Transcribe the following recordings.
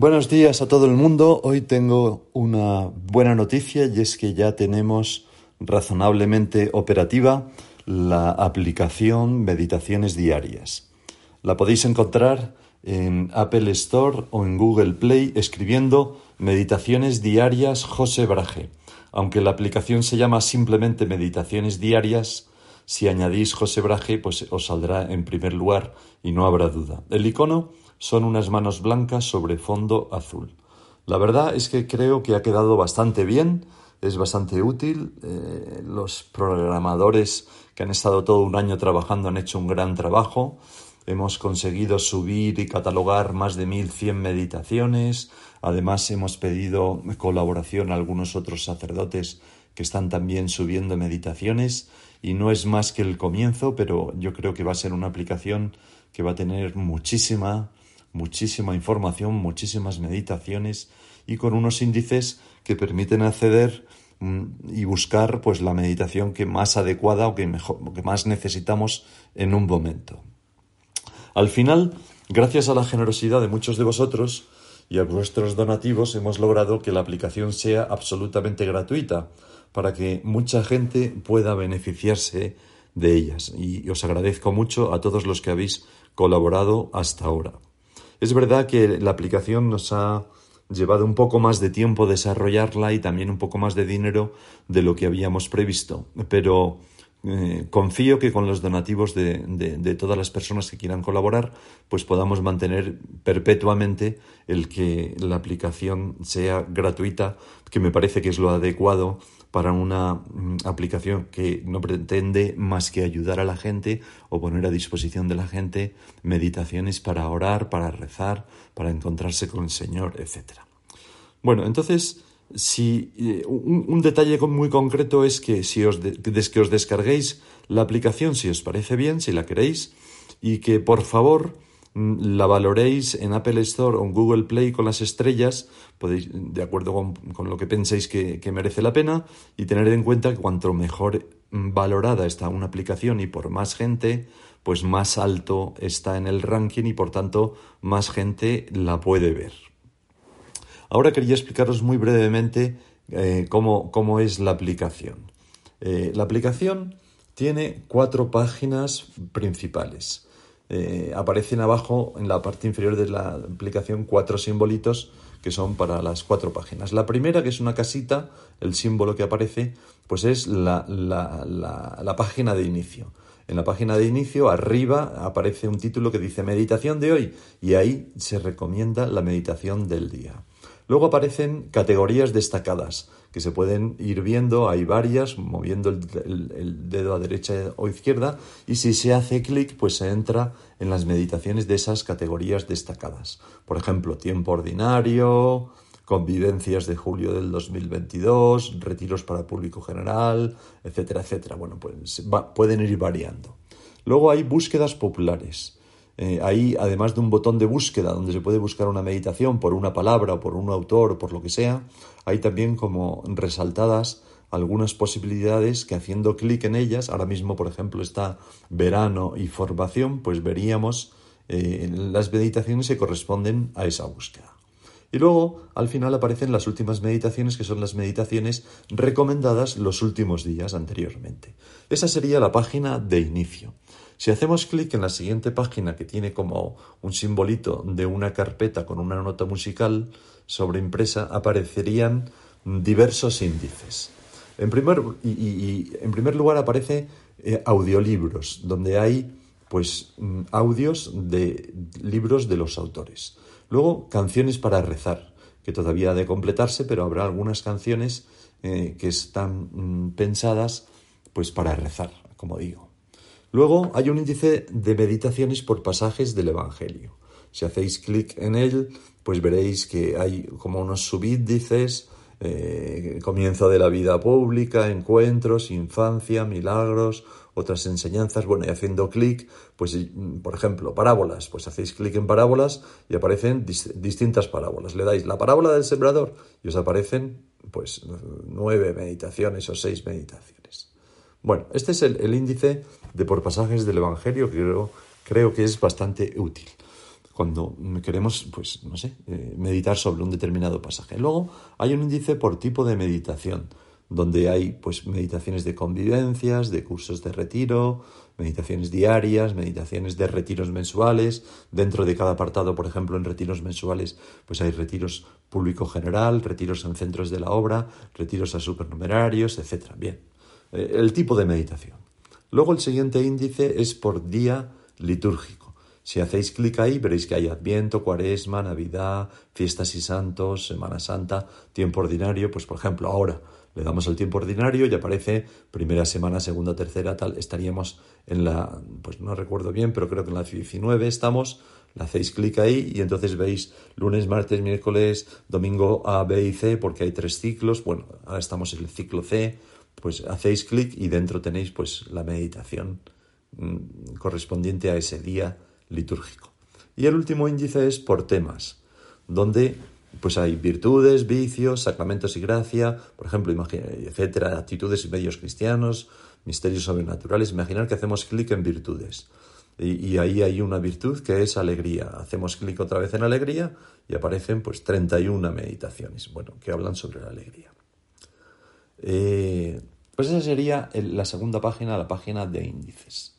Buenos días a todo el mundo. Hoy tengo una buena noticia y es que ya tenemos razonablemente operativa la aplicación Meditaciones Diarias. La podéis encontrar en Apple Store o en Google Play escribiendo Meditaciones Diarias José Braje. Aunque la aplicación se llama simplemente Meditaciones Diarias, si añadís José Braje, pues os saldrá en primer lugar y no habrá duda. El icono son unas manos blancas sobre fondo azul. La verdad es que creo que ha quedado bastante bien, es bastante útil. Eh, los programadores que han estado todo un año trabajando han hecho un gran trabajo. Hemos conseguido subir y catalogar más de 1100 meditaciones. Además, hemos pedido colaboración a algunos otros sacerdotes que están también subiendo meditaciones. Y no es más que el comienzo, pero yo creo que va a ser una aplicación que va a tener muchísima, muchísima información, muchísimas meditaciones y con unos índices que permiten acceder mm, y buscar pues la meditación que más adecuada o que mejor que más necesitamos en un momento. Al final, gracias a la generosidad de muchos de vosotros y a vuestros donativos hemos logrado que la aplicación sea absolutamente gratuita para que mucha gente pueda beneficiarse de ellas y os agradezco mucho a todos los que habéis colaborado hasta ahora. Es verdad que la aplicación nos ha llevado un poco más de tiempo desarrollarla y también un poco más de dinero de lo que habíamos previsto, pero eh, confío que con los donativos de, todas las personas que quieran colaborar, pues podamos mantener perpetuamente el que la aplicación sea gratuita, que me parece que es lo adecuado para una mm, aplicación que no pretende más que ayudar a la gente o poner a disposición de la gente meditaciones para orar, para rezar, para encontrarse con el Señor, etc. Bueno, entonces, si eh, un, detalle muy concreto es que si os que os descarguéis la aplicación, si os parece bien, si la queréis, y que por favor Mm, la valoréis en Apple Store o en Google Play con las estrellas, podéis, de acuerdo con, lo que penséis que, merece la pena, y tener en cuenta que cuanto mejor mm, valorada está una aplicación y por más gente, pues más alto está en el ranking y por tanto más gente la puede ver. Ahora quería explicaros muy brevemente eh, cómo, es la aplicación. Eh, la aplicación tiene cuatro páginas principales. Eh, aparecen abajo en la parte inferior de la aplicación cuatro simbolitos que son para las cuatro páginas. La primera, que es una casita, el símbolo que aparece, pues es la, la, página de inicio. En la página de inicio, arriba, aparece un título que dice Meditación de hoy y ahí se recomienda la meditación del día. Luego aparecen categorías destacadas que se pueden ir viendo, hay varias, moviendo el, dedo a derecha o izquierda y si se hace clic pues se entra en las meditaciones de esas categorías destacadas. Por ejemplo, tiempo ordinario, convivencias de julio del 2022, retiros para público general, etcétera, etcétera. Bueno, pues pueden ir variando. Luego hay búsquedas populares eh, ahí, además de un botón de búsqueda donde se puede buscar una meditación por una palabra o por un autor o por lo que sea, hay también como resaltadas algunas posibilidades que haciendo clic en ellas, ahora mismo por ejemplo está verano y formación, pues veríamos eh, las meditaciones que corresponden a esa búsqueda. Y luego, al final, aparecen las últimas meditaciones, que son las meditaciones recomendadas los últimos días anteriormente. Esa sería la página de inicio. Si hacemos clic en la siguiente página que tiene como un simbolito de una carpeta con una nota musical sobre impresa, aparecerían diversos índices. En primer, y, en primer lugar aparece eh, audiolibros, donde hay pues mm, audios de libros de los autores. Luego, canciones para rezar, que todavía ha de completarse, pero habrá algunas canciones eh, que están mm, pensadas pues para rezar, como digo. Luego hay un índice de meditaciones por pasajes del Evangelio. Si hacéis clic en él, pues veréis que hay como unos subíndices, eh, comienzo de la vida pública, encuentros, infancia, milagros, otras enseñanzas. Bueno, y haciendo clic, pues, por ejemplo, parábolas, pues hacéis clic en parábolas y aparecen distintas parábolas. Le dais la parábola del sembrador y os aparecen, pues, nueve meditaciones o seis meditaciones. Bueno, este es el, índice de por pasajes del Evangelio que creo, creo que es bastante útil cuando queremos, pues, no sé, eh, meditar sobre un determinado pasaje. Luego hay un índice por tipo de meditación donde hay pues meditaciones de convivencias, de cursos de retiro, meditaciones diarias, meditaciones de retiros mensuales. Dentro de cada apartado, por ejemplo, en retiros mensuales, pues hay retiros público general, retiros en centros de la obra, retiros a supernumerarios, etc. Bien, eh, el tipo de meditación. Luego el siguiente índice es por día litúrgico. Si hacéis clic ahí, veréis que hay Adviento, Cuaresma, Navidad, Fiestas y Santos, Semana Santa, tiempo ordinario. Pues, por ejemplo, ahora le damos el tiempo ordinario y aparece primera semana, segunda, tercera, tal. Estaríamos en la, pues no recuerdo bien, pero creo que en la 19 estamos. Le hacéis clic ahí y entonces veis lunes, martes, miércoles, domingo A, B y C, porque hay tres ciclos. Bueno, ahora estamos en el ciclo C. Pues hacéis clic y dentro tenéis pues la meditación mm, correspondiente a ese día litúrgico. Y el último índice es por temas, donde pues hay virtudes, vicios, sacramentos y gracia, por ejemplo, etcétera, actitudes y medios cristianos, misterios sobrenaturales. Imaginar que hacemos clic en virtudes. Y, ahí hay una virtud que es alegría. Hacemos clic otra vez en alegría y aparecen pues 31 meditaciones, bueno, que hablan sobre la alegría. Eh, pues esa sería la segunda página, la página de índices.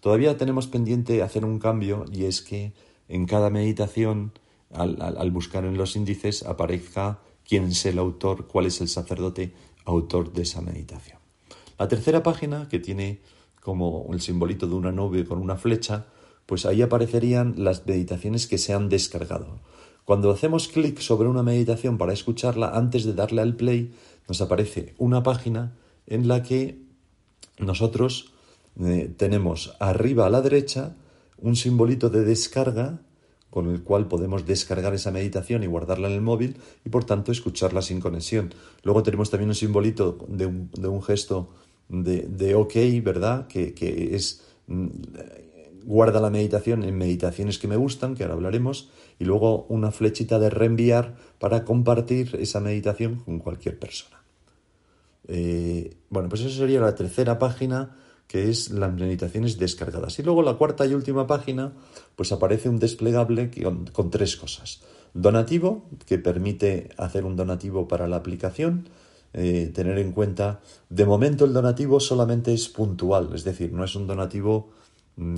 Todavía tenemos pendiente hacer un cambio y es que en cada meditación al, buscar en los índices aparezca quién es el autor, cuál es el sacerdote autor de esa meditación. La tercera página, que tiene como el simbolito de una nube con una flecha, pues ahí aparecerían las meditaciones que se han descargado. Cuando hacemos clic sobre una meditación para escucharla, antes de darle al play, nos aparece una página en la que nosotros eh, tenemos arriba a la derecha un simbolito de descarga con el cual podemos descargar esa meditación y guardarla en el móvil y por tanto escucharla sin conexión. Luego tenemos también un simbolito de un, gesto de, OK, ¿verdad? Que, que es mm, guarda la meditación en meditaciones que me gustan, que ahora hablaremos, y luego una flechita de reenviar para compartir esa meditación con cualquier persona. Eh, bueno, pues eso sería la tercera página que es las meditaciones descargadas. Y luego la cuarta y última página, pues aparece un desplegable con, tres cosas. Donativo, que permite hacer un donativo para la aplicación, eh, tener en cuenta, de momento el donativo solamente es puntual, es decir, no es un donativo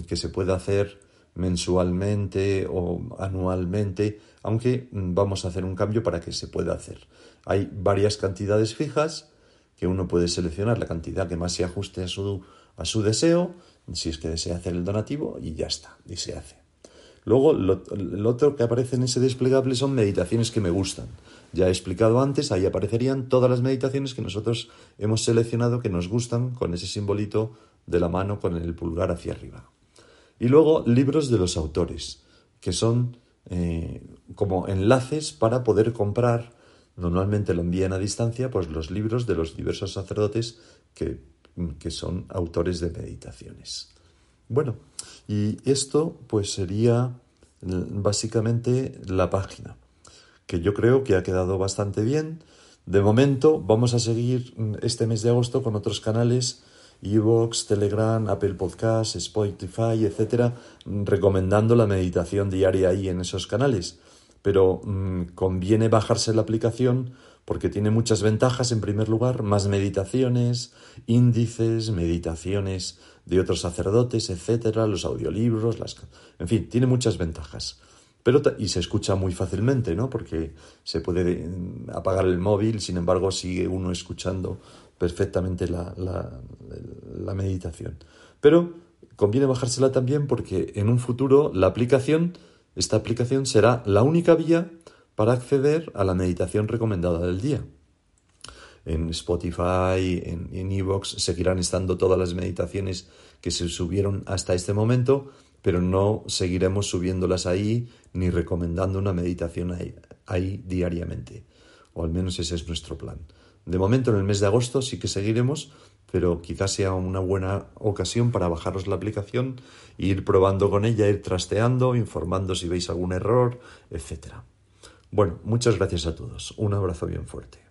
que se pueda hacer mensualmente o anualmente, aunque mm, vamos a hacer un cambio para que se pueda hacer. Hay varias cantidades fijas que uno puede seleccionar la cantidad que más se ajuste a su a su deseo, si es que desea hacer el donativo, y ya está, y se hace. Luego, lo, otro que aparece en ese desplegable son meditaciones que me gustan. Ya he explicado antes, ahí aparecerían todas las meditaciones que nosotros hemos seleccionado que nos gustan con ese simbolito de la mano con el pulgar hacia arriba. Y luego, libros de los autores, que son eh, como enlaces para poder comprar, normalmente lo envían a distancia, pues los libros de los diversos sacerdotes que que son autores de meditaciones. Bueno, y esto pues sería básicamente la página, que yo creo que ha quedado bastante bien. De momento vamos a seguir este mes de agosto con otros canales, Evox, Telegram, Apple Podcasts, Spotify, etcétera, recomendando la meditación diaria ahí en esos canales. Pero mm, conviene bajarse la aplicación porque tiene muchas ventajas. En primer lugar, más meditaciones, índices, meditaciones de otros sacerdotes, etcétera, los audiolibros, las, en fin, tiene muchas ventajas. Pero, y se escucha muy fácilmente, ¿no? Porque se puede mm, apagar el móvil, sin embargo, sigue uno escuchando perfectamente la, la meditación. Pero conviene bajársela también porque en un futuro la aplicación, esta aplicación será la única vía para acceder a la meditación recomendada del día. En Spotify, en Evox, seguirán estando todas las meditaciones que se subieron hasta este momento, pero no seguiremos subiéndolas ahí ni recomendando una meditación ahí, diariamente. O al menos ese es nuestro plan. De momento, en el mes de agosto sí que seguiremos, pero quizás sea una buena ocasión para bajaros la aplicación e ir probando con ella, ir trasteando, informando si veis algún error, etc. Bueno, muchas gracias a todos. Un abrazo bien fuerte.